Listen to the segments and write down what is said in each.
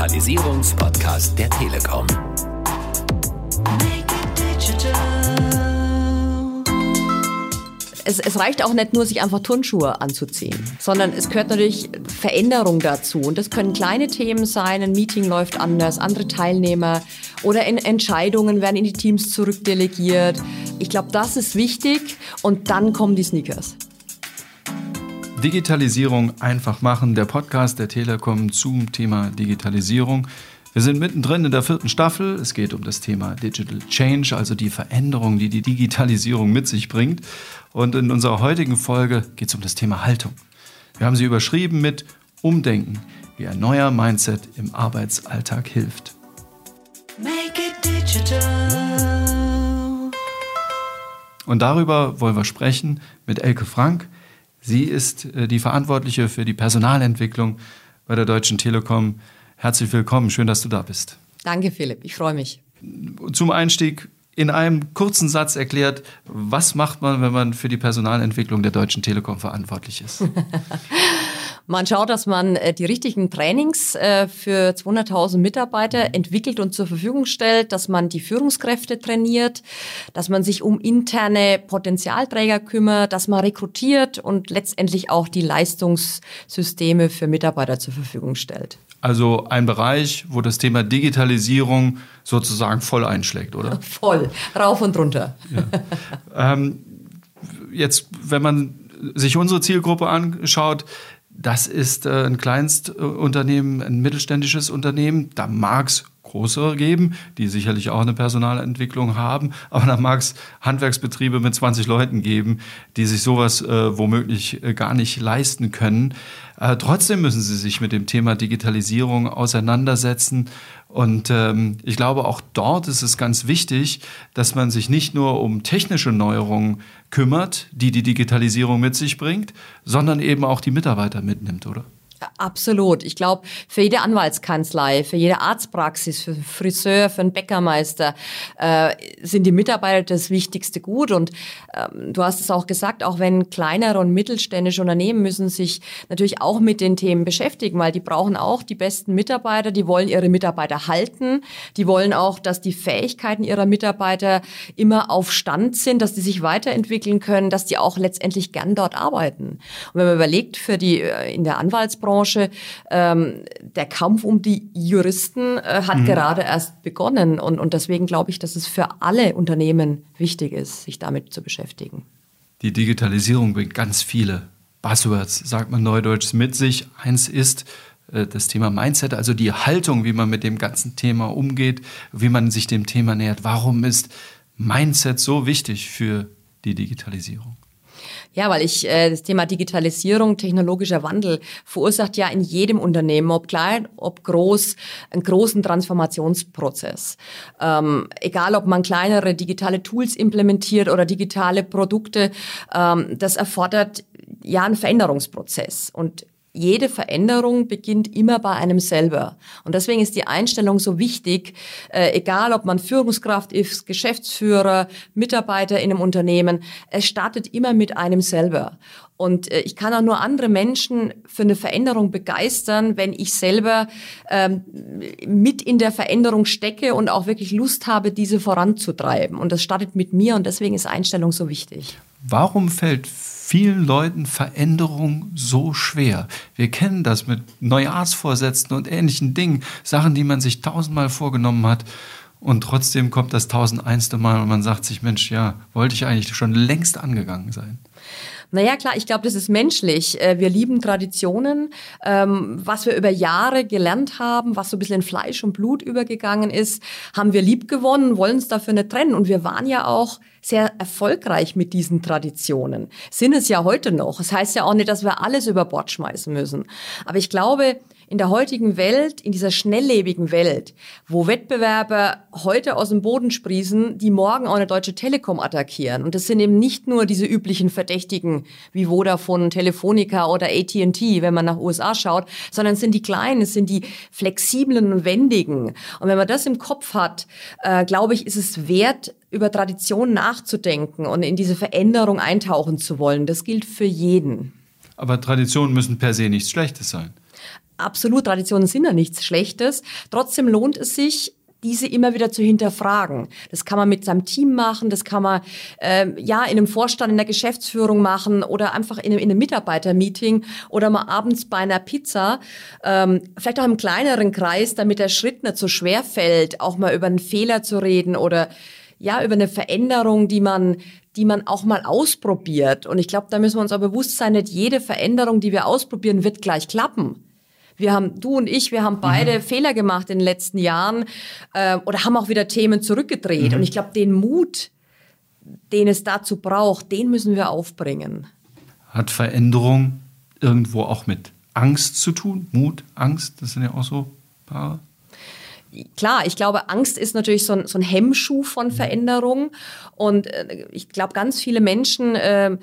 Digitalisierungspodcast der Telekom. Es, es, reicht auch nicht nur, sich einfach Turnschuhe anzuziehen, sondern es gehört natürlich Veränderung dazu. Und das können kleine Themen sein, ein Meeting läuft anders, andere Teilnehmer oder Entscheidungen werden in die Teams zurückdelegiert. Ich glaube, das ist wichtig und dann kommen die Sneakers. Digitalisierung einfach machen, der Podcast der Telekom zum Thema Digitalisierung. Wir sind mittendrin in der vierten Staffel. Es geht um das Thema Digital Change, also die Veränderung, die die Digitalisierung mit sich bringt. Und in unserer heutigen Folge geht es um das Thema Haltung. Wir haben sie überschrieben mit Umdenken, wie ein neuer Mindset im Arbeitsalltag hilft. Make it digital. Und darüber wollen wir sprechen mit Elke Frank. Sie ist äh, die Verantwortliche für die Personalentwicklung bei der Deutschen Telekom. Herzlich willkommen, schön, dass du da bist. Danke, Philipp, ich freue mich. Zum Einstieg in einem kurzen Satz erklärt, was macht man, wenn man für die Personalentwicklung der Deutschen Telekom verantwortlich ist? Man schaut, dass man äh, die richtigen Trainings äh, für 200.000 Mitarbeiter entwickelt und zur Verfügung stellt, dass man die Führungskräfte trainiert, dass man sich um interne Potenzialträger kümmert, dass man rekrutiert und letztendlich auch die Leistungssysteme für Mitarbeiter zur Verfügung stellt. Also ein Bereich, wo das Thema Digitalisierung sozusagen voll einschlägt, oder? Voll, rauf und runter. Ja. ähm, jetzt, wenn man sich unsere Zielgruppe anschaut, das ist äh, ein Kleinstunternehmen, ein mittelständisches Unternehmen. Da mag es große geben, die sicherlich auch eine Personalentwicklung haben, aber da mag es Handwerksbetriebe mit 20 Leuten geben, die sich sowas äh, womöglich äh, gar nicht leisten können. Äh, trotzdem müssen sie sich mit dem Thema Digitalisierung auseinandersetzen. Und ähm, ich glaube, auch dort ist es ganz wichtig, dass man sich nicht nur um technische Neuerungen kümmert, die die Digitalisierung mit sich bringt, sondern eben auch die Mitarbeiter mitnimmt, oder? Absolut. Ich glaube, für jede Anwaltskanzlei, für jede Arztpraxis, für einen Friseur, für einen Bäckermeister äh, sind die Mitarbeiter das wichtigste Gut. Und ähm, du hast es auch gesagt, auch wenn kleinere und mittelständische Unternehmen müssen sich natürlich auch mit den Themen beschäftigen, weil die brauchen auch die besten Mitarbeiter, die wollen ihre Mitarbeiter halten, die wollen auch, dass die Fähigkeiten ihrer Mitarbeiter immer auf Stand sind, dass die sich weiterentwickeln können, dass die auch letztendlich gern dort arbeiten. Und wenn man überlegt, für die äh, in der Anwaltsbranche, Rechtsbranche. Ähm, der Kampf um die Juristen äh, hat mhm. gerade erst begonnen. Und, und deswegen glaube ich, dass es für alle Unternehmen wichtig ist, sich damit zu beschäftigen. Die Digitalisierung bringt ganz viele Buzzwords, sagt man neudeutsch, mit sich. Eins ist, äh, das Thema Mindset, also die Haltung, wie man mit dem ganzen Thema umgeht, wie man sich dem Thema nähert. Warum ist Mindset so wichtig für die Digitalisierung? Ja, weil ich äh, das Thema Digitalisierung, technologischer Wandel verursacht ja in jedem Unternehmen, ob klein, ob groß, einen großen Transformationsprozess. Ähm, egal, ob man kleinere digitale Tools implementiert oder digitale Produkte, ähm, das erfordert ja einen Veränderungsprozess. Und jede Veränderung beginnt immer bei einem selber. Und deswegen ist die Einstellung so wichtig, äh, egal ob man Führungskraft ist, Geschäftsführer, Mitarbeiter in einem Unternehmen, es startet immer mit einem selber. Und äh, ich kann auch nur andere Menschen für eine Veränderung begeistern, wenn ich selber ähm, mit in der Veränderung stecke und auch wirklich Lust habe, diese voranzutreiben. Und das startet mit mir und deswegen ist Einstellung so wichtig. Warum fällt vielen Leuten Veränderung so schwer. Wir kennen das mit Neujahrsvorsätzen und ähnlichen Dingen, Sachen, die man sich tausendmal vorgenommen hat. Und trotzdem kommt das tausendeinste Mal und man sagt sich, Mensch, ja, wollte ich eigentlich schon längst angegangen sein. Naja, klar, ich glaube, das ist menschlich. Äh, wir lieben Traditionen. Ähm, was wir über Jahre gelernt haben, was so ein bisschen in Fleisch und Blut übergegangen ist, haben wir lieb gewonnen, wollen uns dafür nicht trennen. Und wir waren ja auch sehr erfolgreich mit diesen Traditionen. Sind es ja heute noch. Das heißt ja auch nicht, dass wir alles über Bord schmeißen müssen. Aber ich glaube, in der heutigen Welt, in dieser schnelllebigen Welt, wo Wettbewerber heute aus dem Boden sprießen, die morgen auch eine deutsche Telekom attackieren. Und das sind eben nicht nur diese üblichen Verdächtigen wie Vodafone, Telefonica oder AT&T, wenn man nach USA schaut, sondern es sind die kleinen, es sind die flexiblen und wendigen. Und wenn man das im Kopf hat, äh, glaube ich, ist es wert, über Tradition nachzudenken und in diese Veränderung eintauchen zu wollen. Das gilt für jeden. Aber Traditionen müssen per se nichts Schlechtes sein. Absolut, Traditionen sind ja nichts Schlechtes. Trotzdem lohnt es sich, diese immer wieder zu hinterfragen. Das kann man mit seinem Team machen, das kann man äh, ja in einem Vorstand, in der Geschäftsführung machen oder einfach in einem, in einem Mitarbeitermeeting oder mal abends bei einer Pizza. Ähm, vielleicht auch im kleineren Kreis, damit der Schritt nicht so schwer fällt, auch mal über einen Fehler zu reden oder ja über eine Veränderung, die man die man auch mal ausprobiert. Und ich glaube, da müssen wir uns auch bewusst sein, nicht jede Veränderung, die wir ausprobieren, wird gleich klappen. Wir haben, du und ich, wir haben beide mhm. Fehler gemacht in den letzten Jahren äh, oder haben auch wieder Themen zurückgedreht. Mhm. Und ich glaube, den Mut, den es dazu braucht, den müssen wir aufbringen. Hat Veränderung irgendwo auch mit Angst zu tun? Mut, Angst, das sind ja auch so Paare. Klar, ich glaube, Angst ist natürlich so ein, so ein Hemmschuh von mhm. Veränderung. Und äh, ich glaube, ganz viele Menschen äh,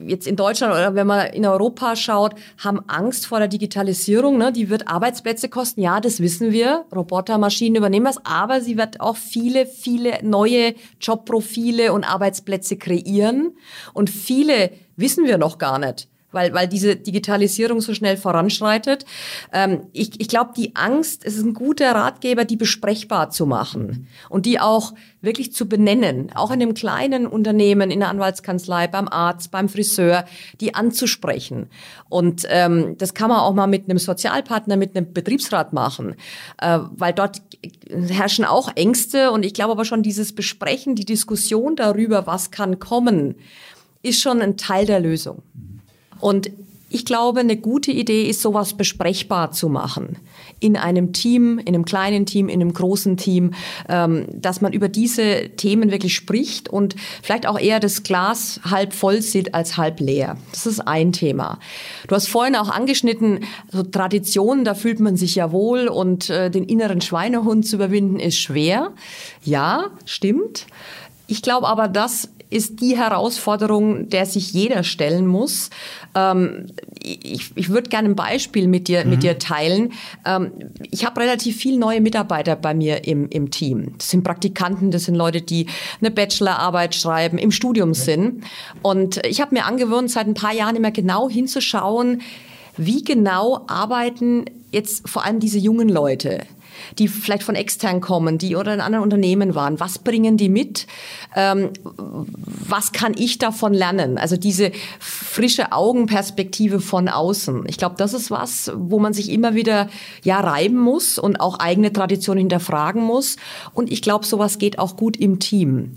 jetzt in Deutschland oder wenn man in Europa schaut, haben Angst vor der Digitalisierung. Ne? Die wird Arbeitsplätze kosten. Ja, das wissen wir. Robotermaschinen übernehmen das. Aber sie wird auch viele, viele neue Jobprofile und Arbeitsplätze kreieren. Und viele wissen wir noch gar nicht weil, weil diese Digitalisierung so schnell voranschreitet. Ähm, ich ich glaube, die Angst, ist ein guter Ratgeber, die besprechbar zu machen und die auch wirklich zu benennen, auch in einem kleinen Unternehmen, in der Anwaltskanzlei, beim Arzt, beim Friseur, die anzusprechen. Und ähm, das kann man auch mal mit einem Sozialpartner, mit einem Betriebsrat machen, äh, weil dort herrschen auch Ängste und ich glaube aber schon dieses Besprechen, die Diskussion darüber, was kann kommen, ist schon ein Teil der Lösung. Und ich glaube, eine gute Idee ist, sowas besprechbar zu machen. In einem Team, in einem kleinen Team, in einem großen Team, ähm, dass man über diese Themen wirklich spricht und vielleicht auch eher das Glas halb voll sieht als halb leer. Das ist ein Thema. Du hast vorhin auch angeschnitten, so Traditionen, da fühlt man sich ja wohl und äh, den inneren Schweinehund zu überwinden ist schwer. Ja, stimmt. Ich glaube aber, dass ist die Herausforderung, der sich jeder stellen muss. Ähm, ich ich würde gerne ein Beispiel mit dir, mhm. mit dir teilen. Ähm, ich habe relativ viele neue Mitarbeiter bei mir im, im Team. Das sind Praktikanten, das sind Leute, die eine Bachelorarbeit schreiben, im Studium sind. Und ich habe mir angewöhnt, seit ein paar Jahren immer genau hinzuschauen, wie genau arbeiten jetzt vor allem diese jungen Leute die vielleicht von extern kommen, die oder in anderen Unternehmen waren. Was bringen die mit? Ähm, was kann ich davon lernen? Also diese frische Augenperspektive von außen. Ich glaube, das ist was, wo man sich immer wieder ja reiben muss und auch eigene Traditionen hinterfragen muss. Und ich glaube, sowas geht auch gut im Team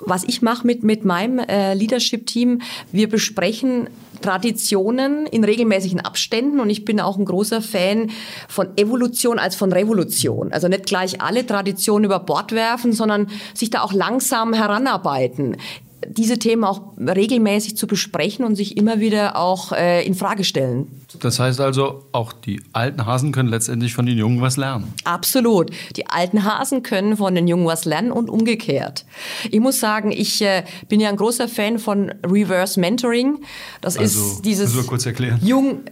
was ich mache mit, mit meinem äh, Leadership-Team, wir besprechen Traditionen in regelmäßigen Abständen und ich bin auch ein großer Fan von Evolution als von Revolution. Also nicht gleich alle Traditionen über Bord werfen, sondern sich da auch langsam heranarbeiten diese Themen auch regelmäßig zu besprechen und sich immer wieder auch äh, in Frage stellen. Das heißt also, auch die alten Hasen können letztendlich von den Jungen was lernen. Absolut. Die alten Hasen können von den Jungen was lernen und umgekehrt. Ich muss sagen, ich äh, bin ja ein großer Fan von Reverse Mentoring. Das also, ist dieses kurz erklären. Jung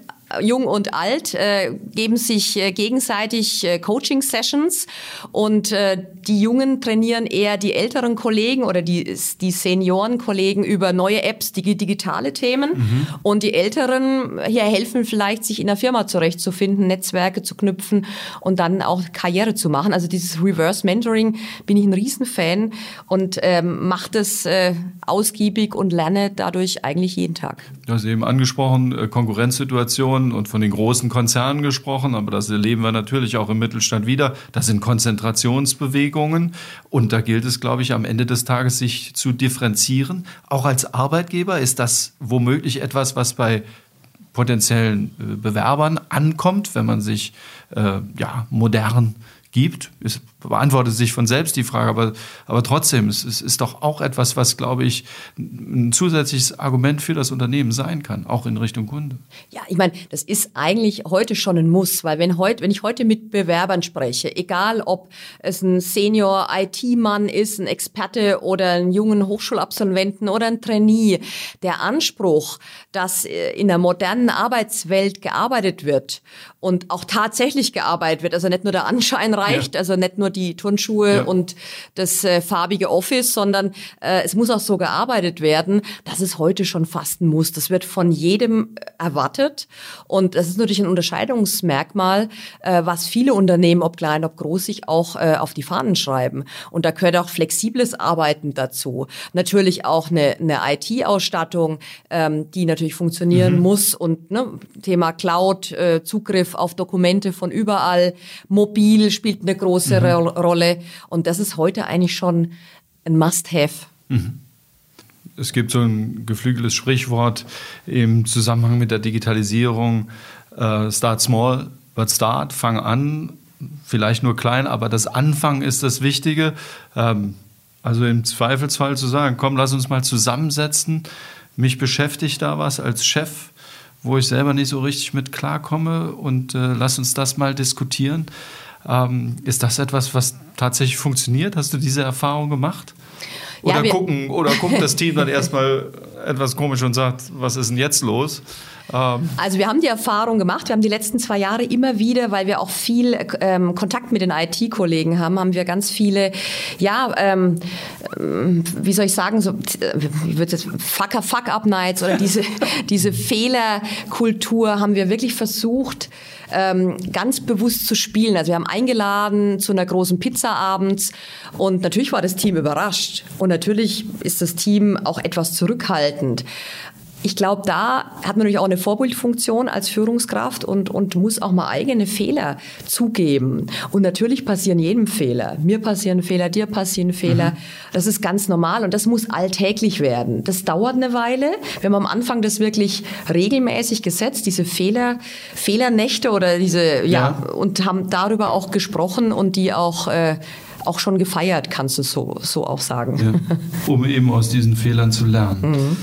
Jung und Alt äh, geben sich äh, gegenseitig äh, Coaching-Sessions und äh, die Jungen trainieren eher die älteren Kollegen oder die, die Senioren-Kollegen über neue Apps, die digitale Themen mhm. und die Älteren hier helfen vielleicht, sich in der Firma zurechtzufinden, Netzwerke zu knüpfen und dann auch Karriere zu machen. Also dieses Reverse Mentoring bin ich ein Riesenfan und ähm, mache das äh, ausgiebig und lerne dadurch eigentlich jeden Tag. Du hast eben angesprochen, äh, Konkurrenzsituation Konzernen und von den großen Konzernen gesprochen, aber das erleben wir natürlich auch im Mittelstand wieder. Das sind Konzentrationsbewegungen und da gilt es, glaube ich, am Ende des Tages sich zu differenzieren. Auch als Arbeitgeber ist das womöglich etwas, was bei potenziellen äh, Bewerbern ankommt, wenn man sich äh, ja, modern gibt. Es beantwortet sich von selbst die Frage, aber, aber trotzdem, es, es ist doch auch etwas, was, glaube ich, ein zusätzliches Argument für das Unternehmen sein kann, auch in Richtung Kunde. Ja, ich meine, das ist eigentlich heute schon ein Muss, weil wenn, heute, wenn ich heute mit Bewerbern spreche, egal ob es ein Senior-IT-Mann ist, ein Experte oder einen jungen Hochschulabsolventen oder ein Trainee, der Anspruch, dass äh, in der modernen Arbeitswelt gearbeitet wird und auch tatsächlich gearbeitet wird, also nicht nur der Anschein reicht. Ja. Also nicht nur die Turnschuhe ja. und das äh, farbige Office, sondern äh, es muss auch so gearbeitet werden. Das ist heute schon fast ein Muss. Das wird von jedem erwartet. Und das ist natürlich ein Unterscheidungsmerkmal, äh, was viele Unternehmen, ob klein, ob groß, sich auch äh, auf die Fahnen schreiben. Und da gehört auch flexibles Arbeiten dazu. Natürlich auch eine, eine IT-Ausstattung, ähm, die natürlich funktionieren mhm. muss und ne, Thema Cloud, äh, Zugriff auf Dokumente von überall, mobil spielt eine große mhm. Ro Rolle und das ist heute eigentlich schon ein Must-Have. Mhm. Es gibt so ein geflügeltes Sprichwort im Zusammenhang mit der Digitalisierung, äh, start small, but start, fang an, vielleicht nur klein, aber das Anfangen ist das Wichtige. Ähm, also im Zweifelsfall zu sagen, komm, lass uns mal zusammensetzen. Mich beschäftigt da was als Chef, wo ich selber nicht so richtig mit klarkomme und äh, lass uns das mal diskutieren. Ähm, ist das etwas, was tatsächlich funktioniert? Hast du diese Erfahrung gemacht? Oder, ja, gucken, oder guckt das Team dann erstmal etwas komisch und sagt, was ist denn jetzt los? Ähm. Also wir haben die Erfahrung gemacht, wir haben die letzten zwei Jahre immer wieder, weil wir auch viel ähm, Kontakt mit den IT-Kollegen haben, haben wir ganz viele, ja, ähm, ähm wie soll ich sagen, so, wie wird es Fucker Fuck-Up-Nights oder diese, diese Fehlerkultur haben wir wirklich versucht, ähm, ganz bewusst zu spielen. Also wir haben eingeladen zu einer großen Pizza abends und natürlich war das Team überrascht und natürlich ist das Team auch etwas zurückhaltend ich glaube, da hat man natürlich auch eine Vorbildfunktion als Führungskraft und, und muss auch mal eigene Fehler zugeben. Und natürlich passieren jedem Fehler. Mir passieren Fehler, dir passieren Fehler. Mhm. Das ist ganz normal und das muss alltäglich werden. Das dauert eine Weile. Wir haben am Anfang das wirklich regelmäßig gesetzt, diese Fehler, Fehlernächte oder diese, ja, ja und haben darüber auch gesprochen und die auch, äh, auch schon gefeiert, kannst du so, so auch sagen. Ja, um eben aus diesen Fehlern zu lernen. Mhm.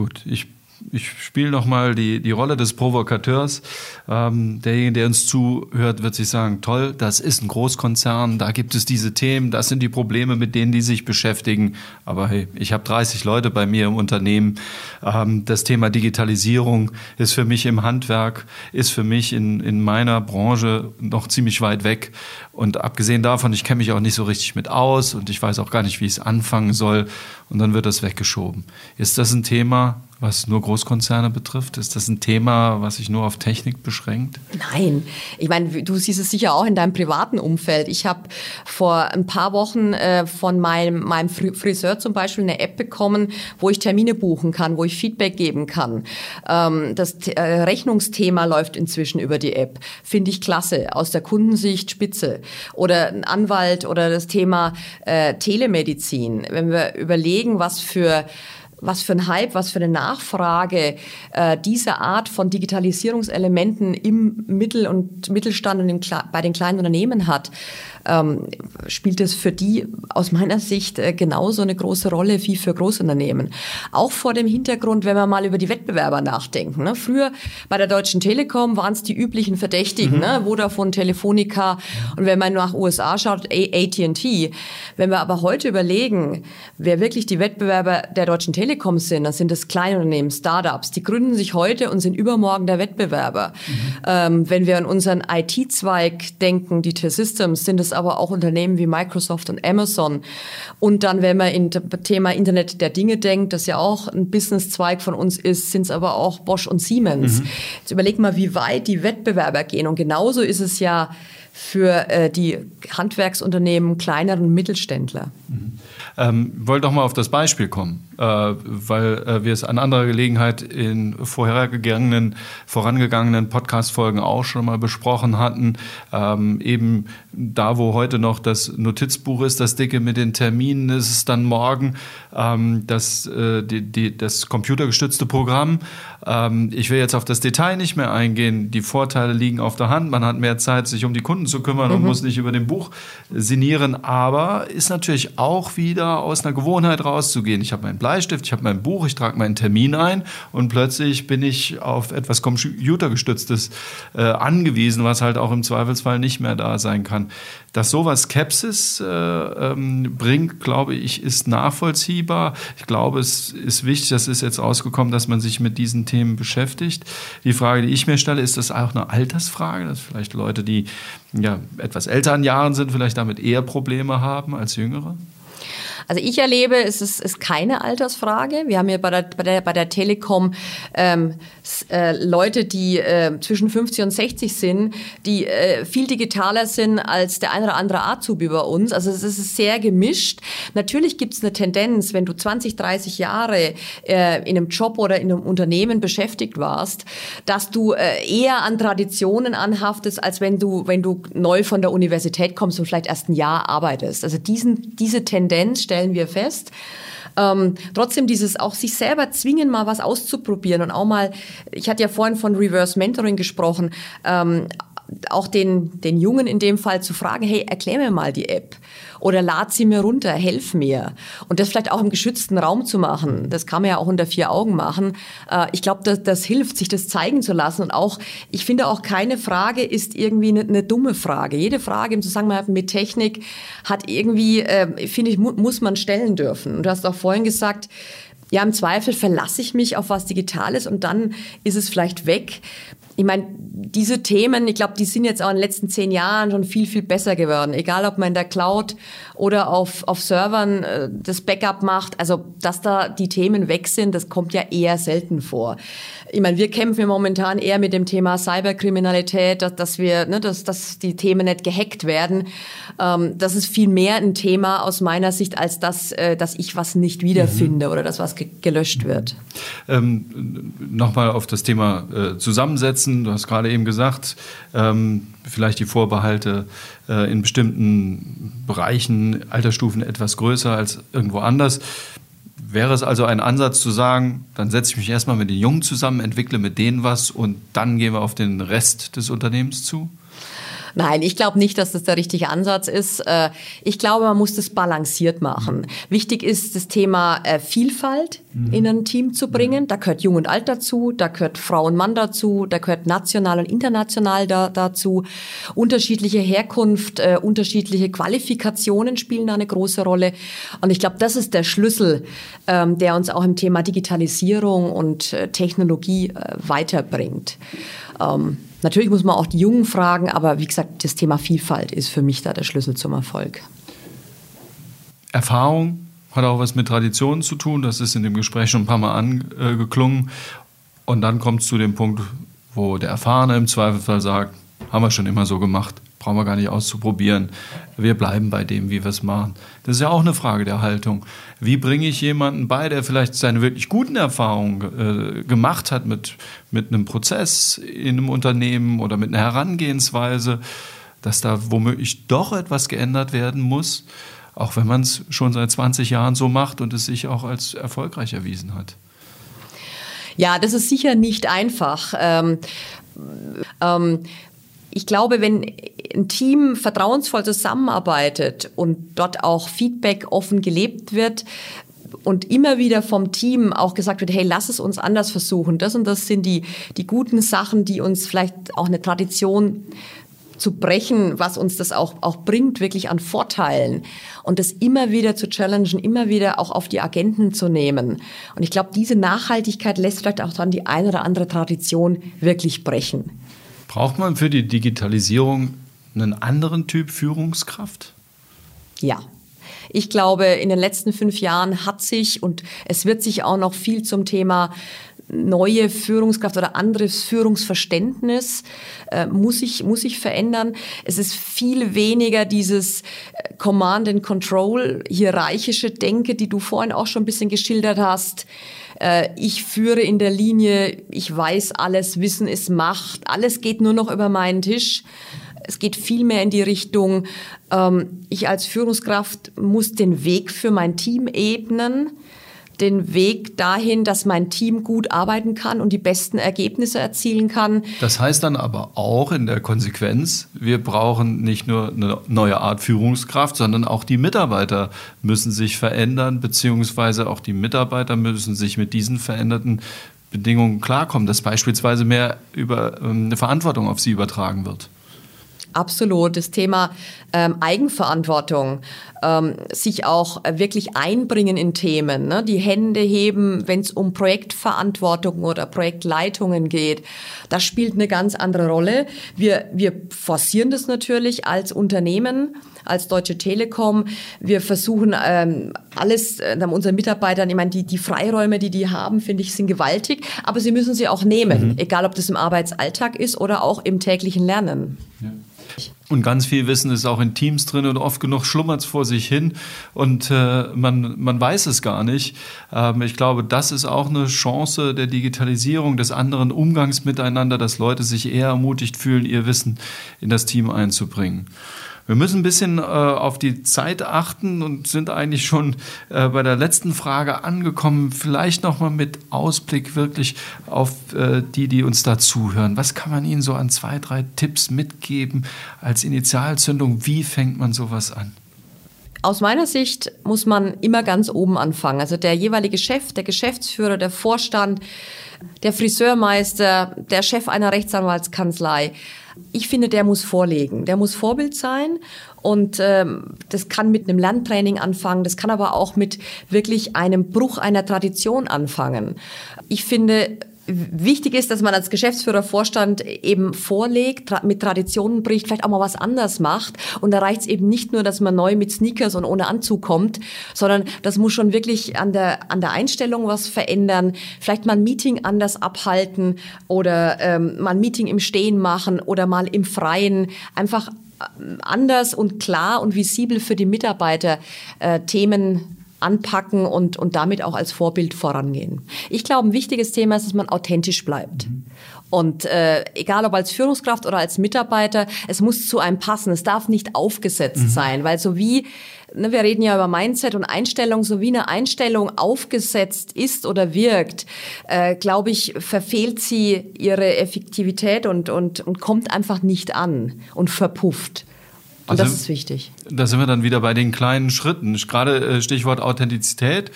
Gut, ich ich spiele nochmal die, die Rolle des Provokateurs. Ähm, derjenige, der uns zuhört, wird sich sagen, toll, das ist ein Großkonzern, da gibt es diese Themen, das sind die Probleme, mit denen die sich beschäftigen. Aber hey, ich habe 30 Leute bei mir im Unternehmen. Ähm, das Thema Digitalisierung ist für mich im Handwerk, ist für mich in, in meiner Branche noch ziemlich weit weg. Und abgesehen davon, ich kenne mich auch nicht so richtig mit aus und ich weiß auch gar nicht, wie ich es anfangen soll. Und dann wird das weggeschoben. Ist das ein Thema, was nur Großkonzerne betrifft? Ist das ein Thema, was sich nur auf Technik beschränkt? Nein. Ich meine, du siehst es sicher auch in deinem privaten Umfeld. Ich habe vor ein paar Wochen äh, von meinem, meinem Friseur zum Beispiel eine App bekommen, wo ich Termine buchen kann, wo ich Feedback geben kann. Ähm, das äh, Rechnungsthema läuft inzwischen über die App. Finde ich klasse. Aus der Kundensicht spitze. Oder ein Anwalt oder das Thema äh, Telemedizin. Wenn wir überlegen, was für was für ein Hype, was für eine Nachfrage äh, diese Art von Digitalisierungselementen im Mittel- und Mittelstand und im, bei den kleinen Unternehmen hat ähm, spielt es für die aus meiner Sicht äh, genauso eine große Rolle wie für Großunternehmen. Auch vor dem Hintergrund, wenn wir mal über die Wettbewerber nachdenken. Ne? Früher bei der Deutschen Telekom waren es die üblichen Verdächtigen, mhm. ne? Vodafone, Telefonica und wenn man nach USA schaut, AT&T. Wenn wir aber heute überlegen, wer wirklich die Wettbewerber der Deutschen Telekom sind, dann sind das Kleinunternehmen, Startups, die gründen sich heute und sind übermorgen der Wettbewerber. Mhm. Ähm, wenn wir an unseren IT-Zweig denken, die T-Systems, sind es es aber auch Unternehmen wie Microsoft und Amazon. Und dann, wenn man in Thema Internet der Dinge denkt, das ja auch ein Businesszweig von uns ist, sind es aber auch Bosch und Siemens. Mhm. Jetzt überleg mal, wie weit die Wettbewerber gehen. Und genauso ist es ja für äh, die Handwerksunternehmen, kleineren Mittelständler. Mhm. Ähm, wollte doch mal auf das Beispiel kommen, äh, weil äh, wir es an anderer Gelegenheit in vorhergegangenen, vorangegangenen Podcast-Folgen auch schon mal besprochen hatten. Ähm, eben da, wo heute noch das Notizbuch ist, das dicke mit den Terminen, ist es dann morgen ähm, das, äh, die, die, das computergestützte Programm. Ähm, ich will jetzt auf das Detail nicht mehr eingehen. Die Vorteile liegen auf der Hand. Man hat mehr Zeit, sich um die Kunden zu kümmern mhm. und muss nicht über dem Buch sinnieren. Aber ist natürlich auch wieder aus einer Gewohnheit rauszugehen. Ich habe meinen Bleistift, ich habe mein Buch, ich trage meinen Termin ein und plötzlich bin ich auf etwas computergestütztes äh, angewiesen, was halt auch im Zweifelsfall nicht mehr da sein kann. Dass sowas Skepsis äh, ähm, bringt, glaube ich, ist nachvollziehbar. Ich glaube, es ist wichtig, das ist jetzt rausgekommen, dass man sich mit diesen Themen beschäftigt. Die Frage, die ich mir stelle, ist das auch eine Altersfrage, dass vielleicht Leute, die ja, etwas älteren Jahren sind, vielleicht damit eher Probleme haben als jüngere? Also ich erlebe, es ist, ist keine Altersfrage. Wir haben hier bei der, bei der, bei der Telekom ähm, äh, Leute, die äh, zwischen 50 und 60 sind, die äh, viel digitaler sind als der ein oder andere Azubi bei uns. Also es ist sehr gemischt. Natürlich gibt es eine Tendenz, wenn du 20, 30 Jahre äh, in einem Job oder in einem Unternehmen beschäftigt warst, dass du äh, eher an Traditionen anhaftest, als wenn du, wenn du neu von der Universität kommst und vielleicht erst ein Jahr arbeitest. Also diesen, diese Tendenz stellen wir fest. Ähm, trotzdem dieses auch sich selber zwingen, mal was auszuprobieren und auch mal, ich hatte ja vorhin von Reverse Mentoring gesprochen, ähm, auch den, den Jungen in dem Fall zu fragen, hey, erklär mir mal die App oder lad sie mir runter, helf mir. Und das vielleicht auch im geschützten Raum zu machen, das kann man ja auch unter vier Augen machen. Äh, ich glaube, das, das hilft, sich das zeigen zu lassen. Und auch, ich finde auch keine Frage ist irgendwie eine, eine dumme Frage. Jede Frage im Zusammenhang mit Technik hat irgendwie, äh, finde ich, mu muss man stellen dürfen. Und du hast auch vorhin gesagt, ja, im Zweifel verlasse ich mich auf was Digitales und dann ist es vielleicht weg ich meine, diese Themen, ich glaube, die sind jetzt auch in den letzten zehn Jahren schon viel, viel besser geworden. Egal, ob man in der Cloud oder auf, auf Servern äh, das Backup macht. Also, dass da die Themen weg sind, das kommt ja eher selten vor. Ich meine, wir kämpfen momentan eher mit dem Thema Cyberkriminalität, dass, dass wir, ne, dass, dass die Themen nicht gehackt werden. Ähm, das ist viel mehr ein Thema aus meiner Sicht, als dass, äh, dass ich was nicht wiederfinde mhm. oder dass was ge gelöscht wird. Ähm, Nochmal auf das Thema äh, Zusammensetzen. Du hast gerade eben gesagt, ähm, vielleicht die Vorbehalte äh, in bestimmten Bereichen, Altersstufen etwas größer als irgendwo anders. Wäre es also ein Ansatz zu sagen, dann setze ich mich erstmal mit den Jungen zusammen, entwickle mit denen was und dann gehen wir auf den Rest des Unternehmens zu? Nein, ich glaube nicht, dass das der richtige Ansatz ist. Äh, ich glaube, man muss das balanciert machen. Wichtig ist das Thema äh, Vielfalt mhm. in ein Team zu bringen. Da gehört Jung und Alt dazu, da gehört Frau und Mann dazu, da gehört national und international da, dazu. Unterschiedliche Herkunft, äh, unterschiedliche Qualifikationen spielen da eine große Rolle. Und ich glaube, das ist der Schlüssel, ähm, der uns auch im Thema Digitalisierung und Technologie weiterbringt. Ähm, Natürlich muss man auch die Jungen fragen, aber wie gesagt, das Thema Vielfalt ist für mich da der Schlüssel zum Erfolg. Erfahrung hat auch was mit Traditionen zu tun. Das ist in dem Gespräch schon ein paar Mal angeklungen. Und dann kommt es zu dem Punkt, wo der Erfahrene im Zweifelsfall sagt, haben wir schon immer so gemacht brauchen wir gar nicht auszuprobieren. Wir bleiben bei dem, wie wir es machen. Das ist ja auch eine Frage der Haltung. Wie bringe ich jemanden bei, der vielleicht seine wirklich guten Erfahrungen äh, gemacht hat mit, mit einem Prozess in einem Unternehmen oder mit einer Herangehensweise, dass da womöglich doch etwas geändert werden muss, auch wenn man es schon seit 20 Jahren so macht und es sich auch als erfolgreich erwiesen hat. Ja, das ist sicher nicht einfach. Ähm, ähm, ich glaube, wenn ein Team vertrauensvoll zusammenarbeitet und dort auch Feedback offen gelebt wird, und immer wieder vom Team auch gesagt wird, hey, lass es uns anders versuchen. Das und das sind die, die guten Sachen, die uns vielleicht auch eine Tradition zu brechen, was uns das auch, auch bringt, wirklich an Vorteilen. Und das immer wieder zu challengen, immer wieder auch auf die Agenten zu nehmen. Und ich glaube, diese Nachhaltigkeit lässt vielleicht auch dann die eine oder andere Tradition wirklich brechen. Braucht man für die Digitalisierung einen anderen Typ Führungskraft? Ja. Ich glaube, in den letzten fünf Jahren hat sich und es wird sich auch noch viel zum Thema neue Führungskraft oder anderes Führungsverständnis äh, muss sich muss ich verändern. Es ist viel weniger dieses äh, Command and Control hierarchische Denke, die du vorhin auch schon ein bisschen geschildert hast äh, ich führe in der Linie, ich weiß alles, Wissen ist Macht, alles geht nur noch über meinen Tisch. Es geht viel mehr in die Richtung, ähm, ich als Führungskraft muss den Weg für mein Team ebnen den Weg dahin, dass mein Team gut arbeiten kann und die besten Ergebnisse erzielen kann. Das heißt dann aber auch in der Konsequenz, wir brauchen nicht nur eine neue Art Führungskraft, sondern auch die Mitarbeiter müssen sich verändern, beziehungsweise auch die Mitarbeiter müssen sich mit diesen veränderten Bedingungen klarkommen, dass beispielsweise mehr über ähm, eine Verantwortung auf sie übertragen wird. Absolut. Das Thema ähm, Eigenverantwortung, ähm, sich auch wirklich einbringen in Themen, ne? die Hände heben, wenn es um Projektverantwortung oder Projektleitungen geht. Das spielt eine ganz andere Rolle. Wir, wir forcieren das natürlich als Unternehmen als Deutsche Telekom. Wir versuchen ähm, alles äh, unseren Mitarbeitern, ich meine, die, die Freiräume, die die haben, finde ich, sind gewaltig, aber sie müssen sie auch nehmen, mhm. egal ob das im Arbeitsalltag ist oder auch im täglichen Lernen. Ja. Und ganz viel Wissen ist auch in Teams drin und oft genug schlummert es vor sich hin und äh, man, man weiß es gar nicht. Ähm, ich glaube, das ist auch eine Chance der Digitalisierung, des anderen Umgangs miteinander, dass Leute sich eher ermutigt fühlen, ihr Wissen in das Team einzubringen. Wir müssen ein bisschen äh, auf die Zeit achten und sind eigentlich schon äh, bei der letzten Frage angekommen. Vielleicht nochmal mit Ausblick wirklich auf äh, die, die uns da zuhören. Was kann man ihnen so an zwei, drei Tipps mitgeben als Initialzündung? Wie fängt man sowas an? Aus meiner Sicht muss man immer ganz oben anfangen. Also der jeweilige Chef, der Geschäftsführer, der Vorstand, der Friseurmeister, der Chef einer Rechtsanwaltskanzlei ich finde, der muss vorlegen, der muss Vorbild sein und ähm, das kann mit einem Lerntraining anfangen, das kann aber auch mit wirklich einem Bruch einer Tradition anfangen. Ich finde, Wichtig ist, dass man als Geschäftsführer, Vorstand eben vorlegt, mit Traditionen bricht, vielleicht auch mal was anders macht. Und da reicht es eben nicht nur, dass man neu mit Sneakers und ohne Anzug kommt, sondern das muss schon wirklich an der, an der Einstellung was verändern. Vielleicht mal ein Meeting anders abhalten oder ähm, mal ein Meeting im Stehen machen oder mal im Freien. Einfach äh, anders und klar und visibel für die Mitarbeiter äh, Themen anpacken und, und damit auch als Vorbild vorangehen. Ich glaube, ein wichtiges Thema ist, dass man authentisch bleibt. Mhm. Und äh, egal ob als Führungskraft oder als Mitarbeiter, es muss zu einem passen. Es darf nicht aufgesetzt mhm. sein, weil so wie ne, wir reden ja über Mindset und Einstellung, so wie eine Einstellung aufgesetzt ist oder wirkt, äh, glaube ich, verfehlt sie ihre Effektivität und, und, und kommt einfach nicht an und verpufft. Und also, das ist wichtig. Da sind wir dann wieder bei den kleinen Schritten. Gerade äh, Stichwort Authentizität.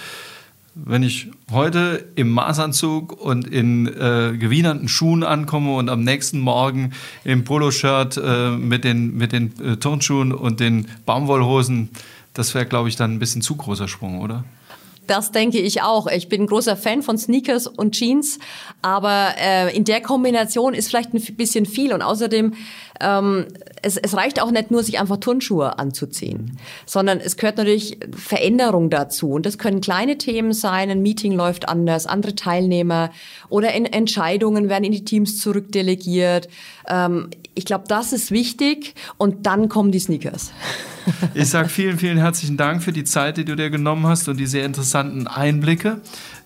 Wenn ich heute im Maßanzug und in äh, gewienernden Schuhen ankomme und am nächsten Morgen im Poloshirt äh, mit den, mit den äh, Turnschuhen und den Baumwollhosen, das wäre, glaube ich, dann ein bisschen zu großer Sprung, oder? Das denke ich auch. Ich bin ein großer Fan von Sneakers und Jeans, aber äh, in der Kombination ist vielleicht ein bisschen viel und außerdem ähm, es, es reicht auch nicht nur, sich einfach Turnschuhe anzuziehen, sondern es gehört natürlich Veränderung dazu. Und das können kleine Themen sein, ein Meeting läuft anders, andere Teilnehmer oder in Entscheidungen werden in die Teams zurückdelegiert. Ähm, ich glaube, das ist wichtig und dann kommen die Sneakers. Ich sage vielen, vielen herzlichen Dank für die Zeit, die du dir genommen hast und die sehr interessanten Einblicke.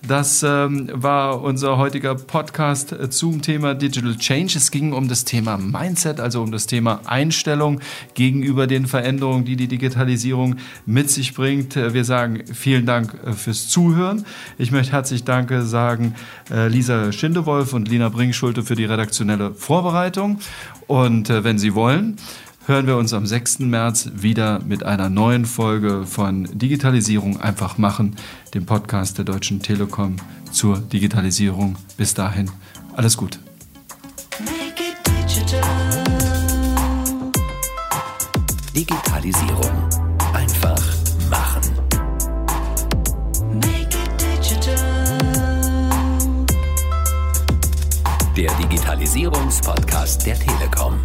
Das ähm, war unser heutiger Podcast äh, zum Thema Digital Change. Es ging um das Thema Mindset, also um das Thema Einstellung gegenüber den Veränderungen, die die Digitalisierung mit sich bringt. Äh, wir sagen vielen Dank äh, fürs Zuhören. Ich möchte herzlich Danke sagen Lisa Schindewolf und Lina Bringschulte für die redaktionelle Vorbereitung. Und wenn Sie wollen, hören wir uns am 6. März wieder mit einer neuen Folge von Digitalisierung einfach machen, dem Podcast der Deutschen Telekom zur Digitalisierung. Bis dahin, alles Gute. Digitalisierung einfach machen. Der Digitalisierungspodcast der Telekom.